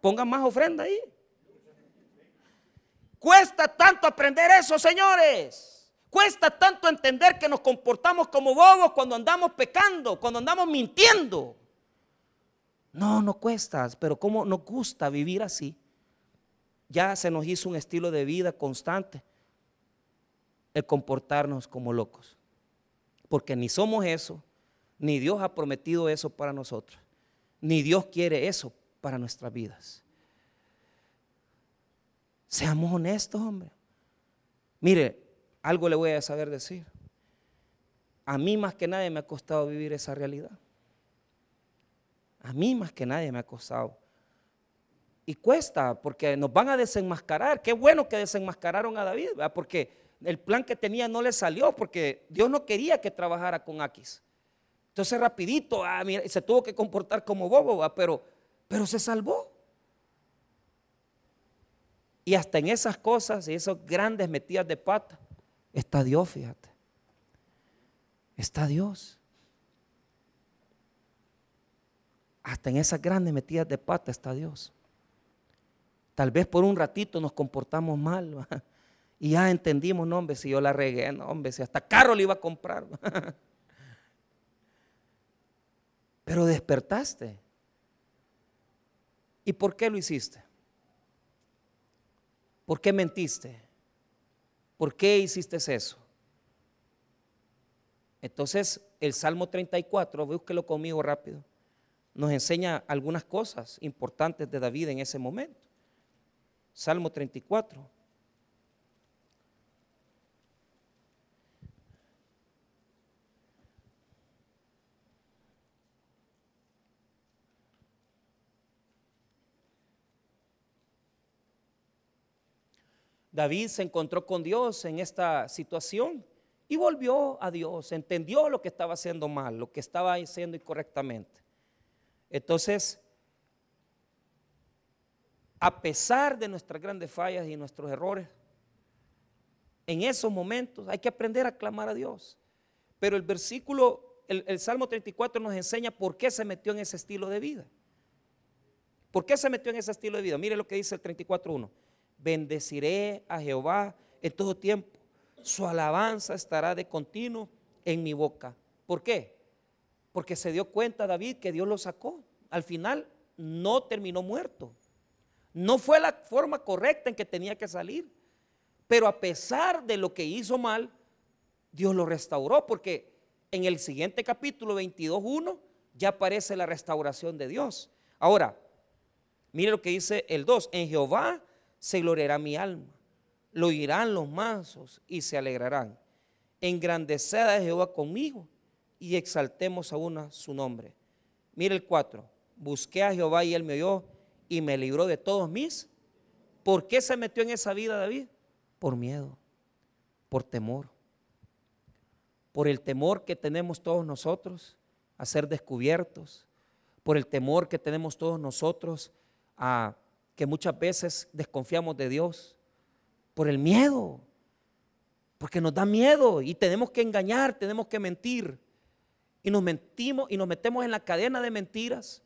Speaker 1: Pongan más ofrenda ahí. Cuesta tanto aprender eso, señores. Cuesta tanto entender que nos comportamos como bobos cuando andamos pecando, cuando andamos mintiendo. No, no cuesta, pero como nos gusta vivir así. Ya se nos hizo un estilo de vida constante el comportarnos como locos. Porque ni somos eso, ni Dios ha prometido eso para nosotros, ni Dios quiere eso para nuestras vidas. Seamos honestos, hombre. Mire, algo le voy a saber decir. A mí más que nadie me ha costado vivir esa realidad. A mí más que nadie me ha costado. Y cuesta porque nos van a desenmascarar. Qué bueno que desenmascararon a David, porque el plan que tenía no le salió, porque Dios no quería que trabajara con Aquis. Entonces rapidito, ah, se tuvo que comportar como bobo, pero pero se salvó. Y hasta en esas cosas y esas grandes metidas de pata, está Dios, fíjate. Está Dios. Hasta en esas grandes metidas de pata está Dios. Tal vez por un ratito nos comportamos mal. Y ya entendimos, no, hombre, si yo la regué, no, hombre, si hasta carro le iba a comprar. Pero despertaste. ¿Y por qué lo hiciste? ¿Por qué mentiste? ¿Por qué hiciste eso? Entonces, el Salmo 34, búsquelo conmigo rápido, nos enseña algunas cosas importantes de David en ese momento. Salmo 34. David se encontró con Dios en esta situación y volvió a Dios, entendió lo que estaba haciendo mal, lo que estaba haciendo incorrectamente. Entonces, a pesar de nuestras grandes fallas y nuestros errores, en esos momentos hay que aprender a clamar a Dios. Pero el versículo, el, el, Salmo 34 nos enseña por qué se metió en ese estilo de vida. ¿Por qué se metió en ese estilo de vida? Mire lo que dice el 34.1 bendeciré a Jehová en todo tiempo. Su alabanza estará de continuo en mi boca. ¿Por qué? Porque se dio cuenta David que Dios lo sacó. Al final no terminó muerto. No fue la forma correcta en que tenía que salir. Pero a pesar de lo que hizo mal, Dios lo restauró porque en el siguiente capítulo 22.1 ya aparece la restauración de Dios. Ahora, mire lo que dice el 2. En Jehová se gloriará mi alma. Lo oirán los mansos y se alegrarán. Engrandeced a Jehová conmigo y exaltemos aún su nombre. Mire el 4. busqué a Jehová y él me oyó y me libró de todos mis. ¿Por qué se metió en esa vida David? Por miedo, por temor, por el temor que tenemos todos nosotros a ser descubiertos, por el temor que tenemos todos nosotros a que muchas veces desconfiamos de Dios, por el miedo, porque nos da miedo y tenemos que engañar, tenemos que mentir. Y nos mentimos y nos metemos en la cadena de mentiras,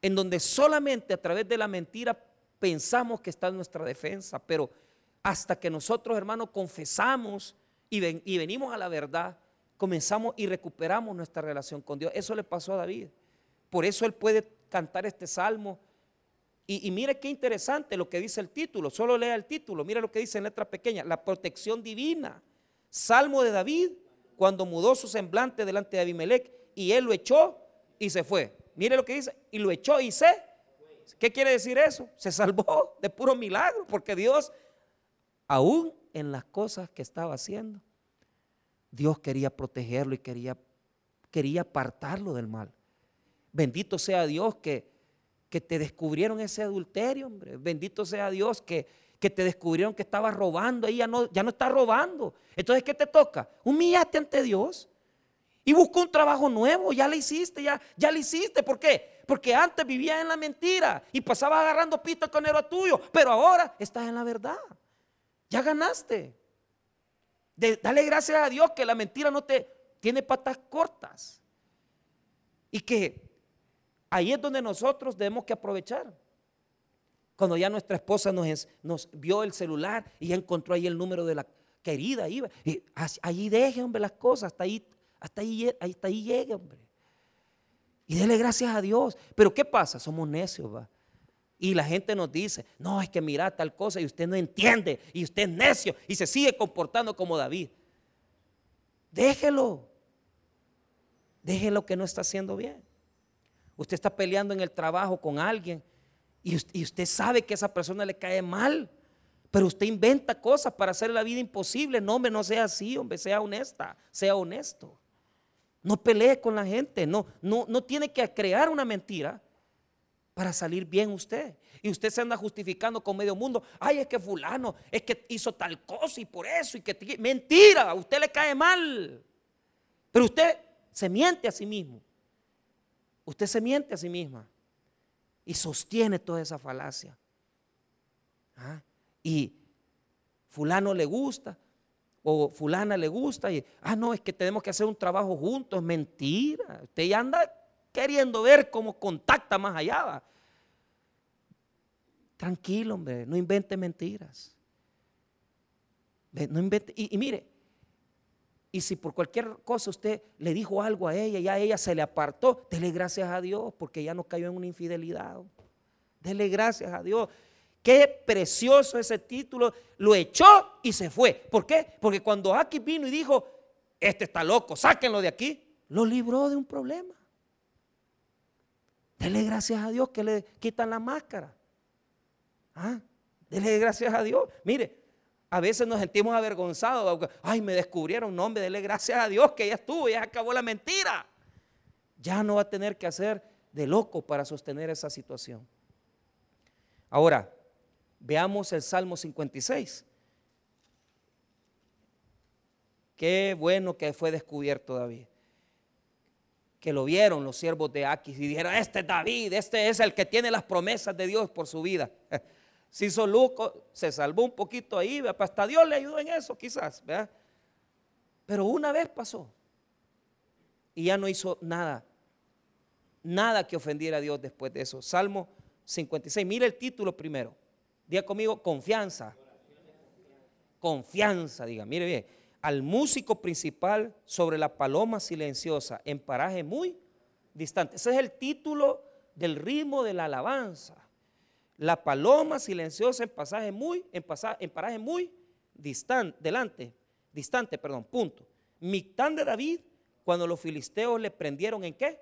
Speaker 1: en donde solamente a través de la mentira pensamos que está en nuestra defensa, pero hasta que nosotros, hermanos, confesamos y, y venimos a la verdad, comenzamos y recuperamos nuestra relación con Dios. Eso le pasó a David. Por eso él puede cantar este salmo. Y, mire qué interesante lo que dice el título. Solo lea el título. Mire lo que dice en letra pequeña. La protección divina. Salmo de David cuando mudó su semblante delante de Abimelech y él lo echó y se fue. Mire lo que dice. Y lo echó y se. ¿Qué quiere decir eso? Se salvó de puro milagro porque Dios, aún en las cosas que estaba haciendo, Dios quería protegerlo y quería, quería apartarlo del mal. Bendito sea Dios que, que te descubrieron ese adulterio, hombre. Bendito sea Dios que, que te descubrieron que estaba robando. Ella no, ya no está robando. Entonces, ¿qué te toca? Humillate ante Dios. Y busca un trabajo nuevo. Ya lo hiciste, ya, ya lo hiciste. ¿Por qué? Porque antes vivía en la mentira y pasaba agarrando pito con era tuyo. Pero ahora estás en la verdad. Ya ganaste. dale gracias a Dios que la mentira no te tiene patas cortas. Y que Ahí es donde nosotros debemos que aprovechar. Cuando ya nuestra esposa nos, vio el celular y encontró ahí el número de la querida, iba, y allí deje, hombre, las cosas, hasta ahí, hasta ahí, hasta ahí llegue, hombre. Y dele gracias a Dios. Pero ¿qué pasa? Somos necios, va. Y la gente nos dice, no, es que mira tal cosa y usted no entiende y usted es necio y se sigue comportando como David. Déjelo. Déjelo que no está haciendo bien. Usted está peleando en el trabajo con alguien y usted, sabe que a esa persona le cae mal. Pero usted inventa cosas para hacer la vida imposible. No, hombre, no sea así, hombre, sea honesta, sea honesto. No pelee con la gente, no, no, no tiene que crear una mentira para salir bien usted. Y usted se anda justificando con medio mundo. Ay, es que fulano, es que hizo tal cosa y por eso. Y que mentira, a usted le cae mal. Pero usted se miente a sí mismo. Usted se miente a sí misma y sostiene toda esa falacia. ¿Ah? Y fulano le gusta o fulana le gusta y, ah, no, es que tenemos que hacer un trabajo juntos. Mentira. Usted ya anda queriendo ver cómo contacta más allá. Tranquilo, hombre, no invente mentiras. No invente, y mire, y si por cualquier cosa usted le dijo algo a ella y a ella se le apartó, dele gracias a Dios porque ya no cayó en una infidelidad. Dele gracias a Dios. Qué precioso ese título. Lo echó y se fue. ¿Por qué? Porque cuando aquí vino y dijo, este está loco, sáquenlo de aquí, lo libró de un problema. Dele gracias a Dios que le quitan la máscara. ¿Ah? Dele gracias a Dios. Mire, a veces nos sentimos avergonzados. Ay, me descubrieron. No, hombre, dele gracias a Dios que ya estuvo, ya acabó la mentira. Ya no va a tener que hacer de loco para sostener esa situación. Ahora, veamos el Salmo 56. Qué bueno que fue descubierto David. Que lo vieron los siervos de Aquis y dijeron, este es David, este es el que tiene las promesas de Dios por su vida. Si Soluco se salvó un poquito ahí, hasta Dios le ayudó en eso quizás. Pero una vez pasó y ya no hizo nada, nada que ofendiera a Dios después de eso. Salmo 56, mire el título primero. Diga conmigo, confianza. Confianza, diga, mire bien. Al músico principal sobre la paloma silenciosa en paraje muy distante. Ese es el título del ritmo de la alabanza. La paloma silenciosa en pasaje muy, en, pasaje, en paraje muy distante, delante, distante, perdón, punto. Mictán de David, cuando los filisteos le prendieron en qué?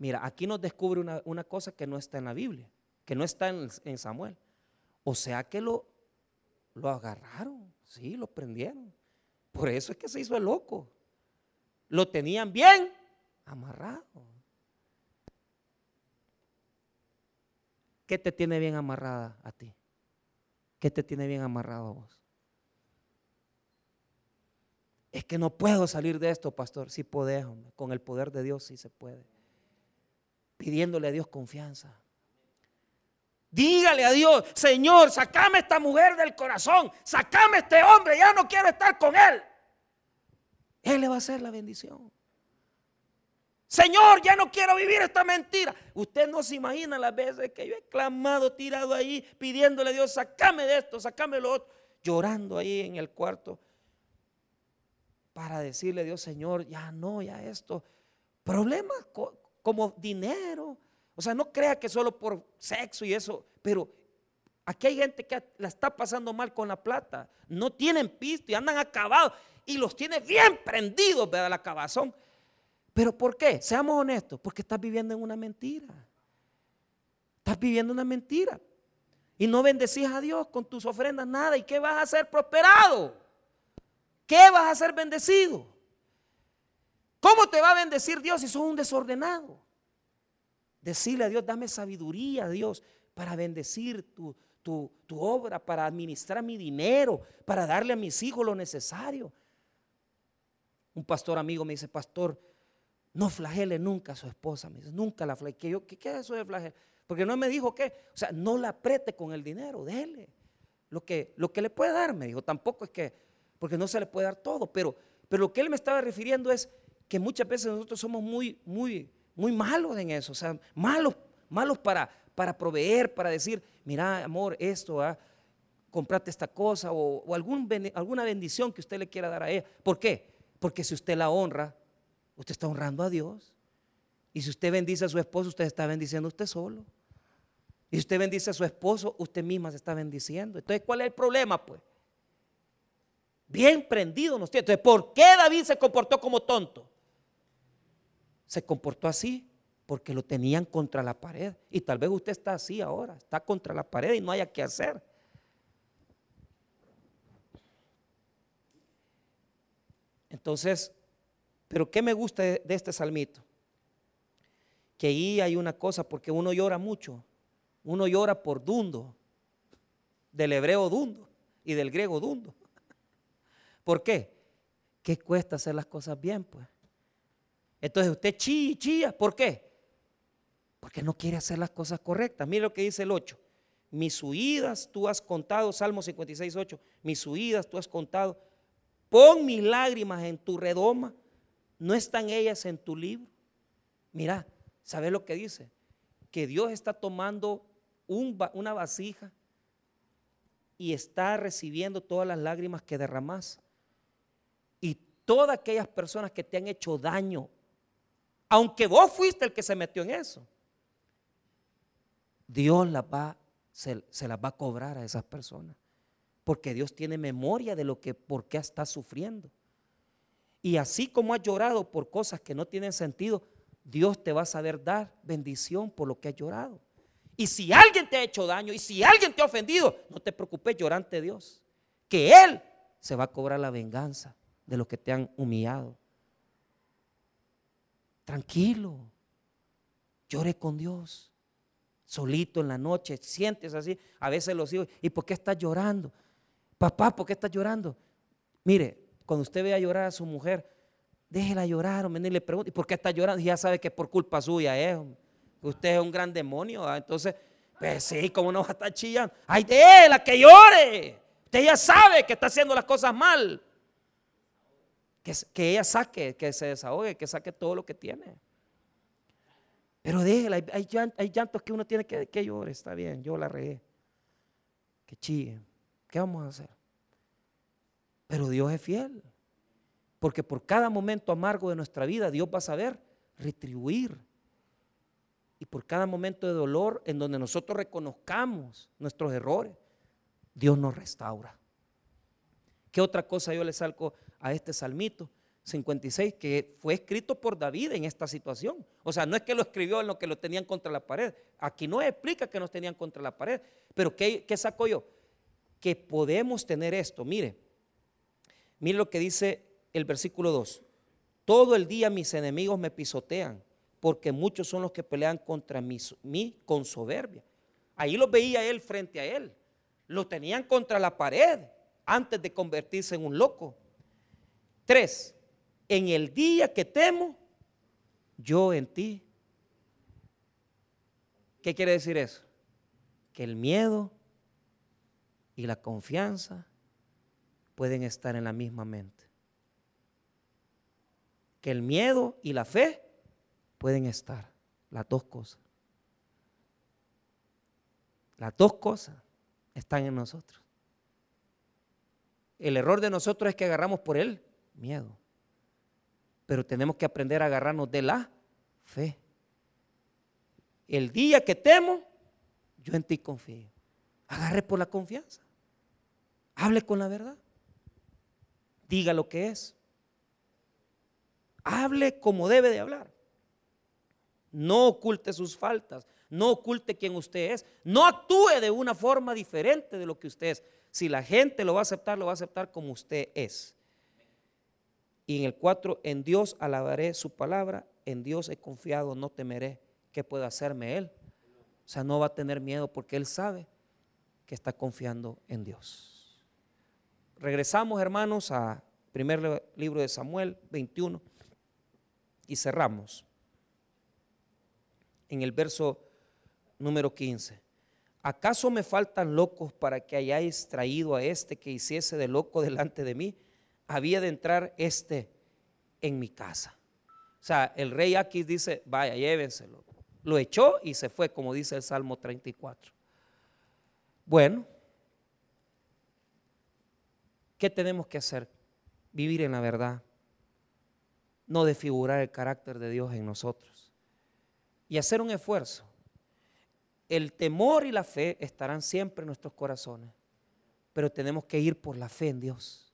Speaker 1: Mira, aquí nos descubre una, cosa que no está en la Biblia, que no está en, en Samuel. O sea que lo, lo agarraron, sí, lo prendieron. Por eso es que se hizo el loco. Lo tenían bien amarrado. ¿Qué te tiene bien amarrada a ti? ¿Qué te tiene bien amarrado a vos? Es que no puedo salir de esto, pastor. Sí podés, con el poder de Dios sí se puede. Pidiéndole a Dios confianza. Dígale a Dios, Señor, sacame esta mujer del corazón, sacame este hombre, ya no quiero estar con él. Él le va a hacer la bendición. Señor, ya no quiero vivir esta mentira. Usted no se imagina las veces que yo he clamado, tirado ahí, pidiéndole a Dios, sacame de esto, sacame lo otro, llorando ahí en el cuarto para decirle a Dios, Señor, ya no, ya esto. Problemas como dinero. O sea, no crea que solo por sexo y eso, pero aquí hay gente que la está pasando mal con la plata. No tienen pisto y andan acabados y los tiene bien prendidos, ¿verdad? La cabazón. ¿Pero por qué? Seamos honestos, porque estás viviendo en una mentira. Estás viviendo una mentira. Y no bendecís a Dios con tus ofrendas, nada. ¿Y qué vas a hacer prosperado? ¿Qué vas a ser bendecido? ¿Cómo te va a bendecir Dios si sos un desordenado? Decirle a Dios, dame sabiduría, Dios, para bendecir tu, tu, obra, para administrar mi dinero, para darle a mis hijos lo necesario. Un pastor amigo me dice, pastor, no flagele nunca a su esposa. Me dice, nunca la flagele. ¿Qué, es eso de flagele? Porque no me dijo qué. O sea, no la apriete con el dinero, déle. Lo que, lo que le puede dar, me dijo. Tampoco es que porque no se le puede dar todo, pero, pero lo que él me estaba refiriendo es que muchas veces nosotros somos muy, muy, muy malos en eso, o sea, malos, malos para, para proveer, para decir, mira, amor, esto, ¿ah? comprate esta cosa o, algún, alguna bendición que usted le quiera dar a ella. ¿Por qué? Porque si usted la honra, usted está honrando a Dios. Y si usted bendice a su esposo, usted está bendiciendo a usted solo. Y si usted bendice a su esposo, usted misma se está bendiciendo. Entonces, ¿cuál es el problema? Pues bien prendido nos tiene. Entonces, ¿por qué David se comportó como tonto? Se comportó así porque lo tenían contra la pared. Y tal vez usted está así ahora, está contra la pared y no haya que hacer. Entonces, pero ¿qué me gusta de, este salmito? Que ahí hay una cosa, porque uno llora mucho. Uno llora por dundo, del hebreo dundo y del griego dundo. ¿Por qué? ¿Qué cuesta hacer las cosas bien, pues? Entonces usted chilla, chilla. ¿Por qué? Porque no quiere hacer las cosas correctas. Mire lo que dice el 8. Mis huidas tú has contado, Salmo 56, 8. Mis huidas tú has contado. Pon mis lágrimas en tu redoma. ¿No están ellas en tu libro? Mira, ¿sabes lo que dice? Que Dios está tomando una vasija y está recibiendo todas las lágrimas que derramas todas aquellas personas que te han hecho daño, aunque vos fuiste el que se metió en eso, Dios las va, se, las va a cobrar a esas personas. Porque Dios tiene memoria de lo que, por qué estás sufriendo. Y así como has llorado por cosas que no tienen sentido, Dios te va a saber dar bendición por lo que has llorado. Y si alguien te ha hecho daño y si alguien te ha ofendido, no te preocupes, llorante Dios. Que Él se va a cobrar la venganza de los que te han humillado. Tranquilo, llore con Dios, solito en la noche, sientes así, a veces los hijos, ¿y por qué estás llorando? Papá, ¿por qué estás llorando? Mire, cuando usted vea llorar a su mujer, déjela llorar, o le pregunta, ¿y por qué está llorando? Y ya sabe que es por culpa suya, ¿eh? Usted es un gran demonio, entonces, pues sí, ¿cómo no va a estar chillando? ¡Ay, déjela que llore! Usted ya sabe que está haciendo las cosas mal que, ella saque, que se desahogue, que saque todo lo que tiene. Pero déjela, hay, hay, llantos que uno tiene que, que llorar, está bien, yo la regué. Que chille, ¿qué vamos a hacer? Pero Dios es fiel, porque por cada momento amargo de nuestra vida, Dios va a saber retribuir. Y por cada momento de dolor en donde nosotros reconozcamos nuestros errores, Dios nos restaura. ¿Qué otra cosa yo le salgo a este salmito 56 que fue escrito por David en esta situación. O sea, no es que lo escribió en lo que lo tenían contra la pared. Aquí no explica que nos tenían contra la pared. Pero ¿qué, qué saco yo? Que podemos tener esto. Mire, mire lo que dice el versículo 2. Todo el día mis enemigos me pisotean, porque muchos son los que pelean contra mí, con soberbia. Ahí los veía él frente a él. Lo tenían contra la pared antes de convertirse en un loco. Tres, en el día que temo, yo en ti. ¿Qué quiere decir eso? Que el miedo y la confianza pueden estar en la misma mente. Que el miedo y la fe pueden estar, las dos cosas. Las dos cosas están en nosotros. El error de nosotros es que agarramos por él miedo. Pero tenemos que aprender a agarrarnos de la fe. El día que temo, yo en ti confío. Agarre por la confianza. Hable con la verdad. Diga lo que es. Hable como debe de hablar. No oculte sus faltas. No oculte quién usted es. No actúe de una forma diferente de lo que usted es. Si la gente lo va a aceptar, lo va a aceptar como usted es. Y en el 4, en Dios alabaré su palabra, en Dios he confiado, no temeré. ¿Qué puede hacerme Él? O sea, no va a tener miedo porque Él sabe que está confiando en Dios. Regresamos, hermanos, a primer libro de Samuel 21 y cerramos en el verso número 15. ¿Acaso me faltan locos para que hayáis traído a este que hiciese de loco delante de mí? Había de entrar este en mi casa. O sea, el rey aquí dice, vaya, llévenselo. Lo echó y se fue, como dice el Salmo 34. Bueno, ¿qué tenemos que hacer? Vivir en la verdad, no desfigurar el carácter de Dios en nosotros y hacer un esfuerzo el temor y la fe estarán siempre en nuestros corazones, pero tenemos que ir por la fe en Dios.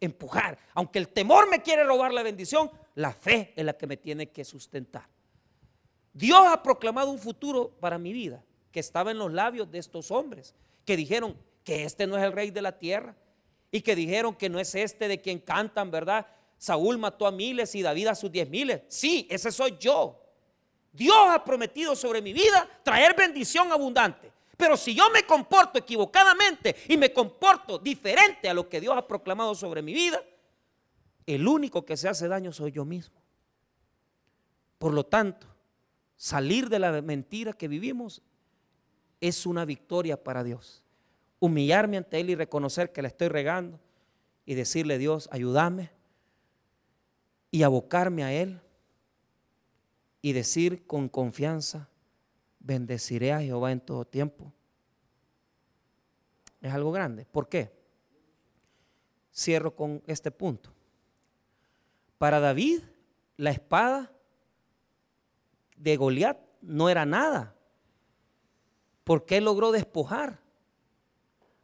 Speaker 1: Empujar. Aunque el temor me quiere robar la bendición, la fe es la que me tiene que sustentar. Dios ha proclamado un futuro para mi vida que estaba en los labios de estos hombres que dijeron que este no es el rey de la tierra y que dijeron que no es este de quien cantan, ¿verdad? Saúl mató a miles y David a sus diez miles. Sí, ese soy yo. Dios ha prometido sobre mi vida traer bendición abundante. Pero si yo me comporto equivocadamente y me comporto diferente a lo que Dios ha proclamado sobre mi vida, el único que se hace daño soy yo mismo. Por lo tanto, salir de la mentira que vivimos es una victoria para Dios. Humillarme ante Él y reconocer que le estoy regando y decirle, Dios, ayúdame y abocarme a Él y decir con confianza, bendeciré a Jehová en todo tiempo. Es algo grande. ¿Por qué? Cierro con este punto. Para David, la espada de Goliat no era nada, porque él logró despojar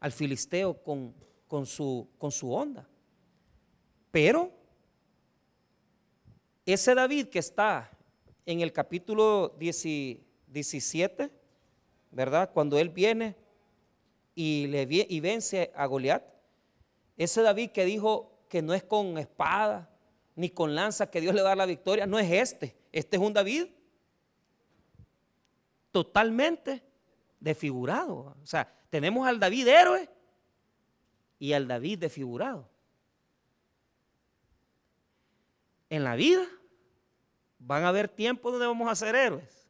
Speaker 1: al filisteo con, con, su, con su onda. Pero ese David que está en el capítulo 17, ¿verdad? Cuando él viene y, le, y vence a Goliat, ese David que dijo que no es con espada ni con lanza que Dios le da la victoria, no es este. Este es un David totalmente desfigurado. O sea, tenemos al David héroe y al David desfigurado. En la vida Van a haber tiempos donde vamos a ser héroes.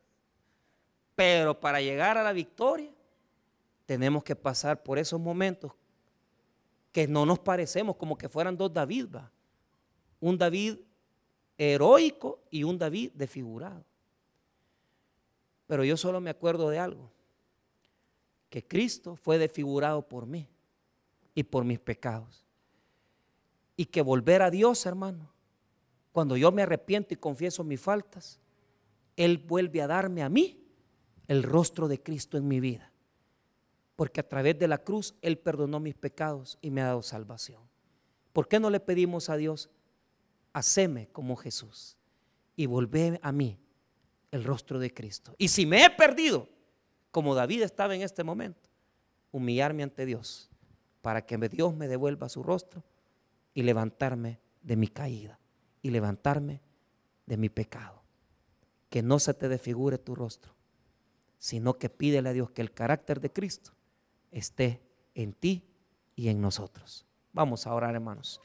Speaker 1: Pero para llegar a la victoria, tenemos que pasar por esos momentos que no nos parecemos como que fueran dos David, un David heroico y un David desfigurado. Pero yo solo me acuerdo de algo, que Cristo fue desfigurado por mí y por mis pecados. Y que volver a Dios, hermano, cuando yo me arrepiento y confieso mis faltas, Él vuelve a darme a mí el rostro de Cristo en mi vida. Porque a través de la cruz Él perdonó mis pecados y me ha dado salvación. ¿Por qué no le pedimos a Dios, haceme como Jesús y volvé a mí el rostro de Cristo? Y si me he perdido, como David estaba en este momento, humillarme ante Dios para que Dios me devuelva su rostro y levantarme de mi caída y levantarme de mi pecado. Que no se te desfigure tu rostro. sino que pídele a Dios que el carácter de Cristo esté en ti y en nosotros. Vamos a orar, hermanos.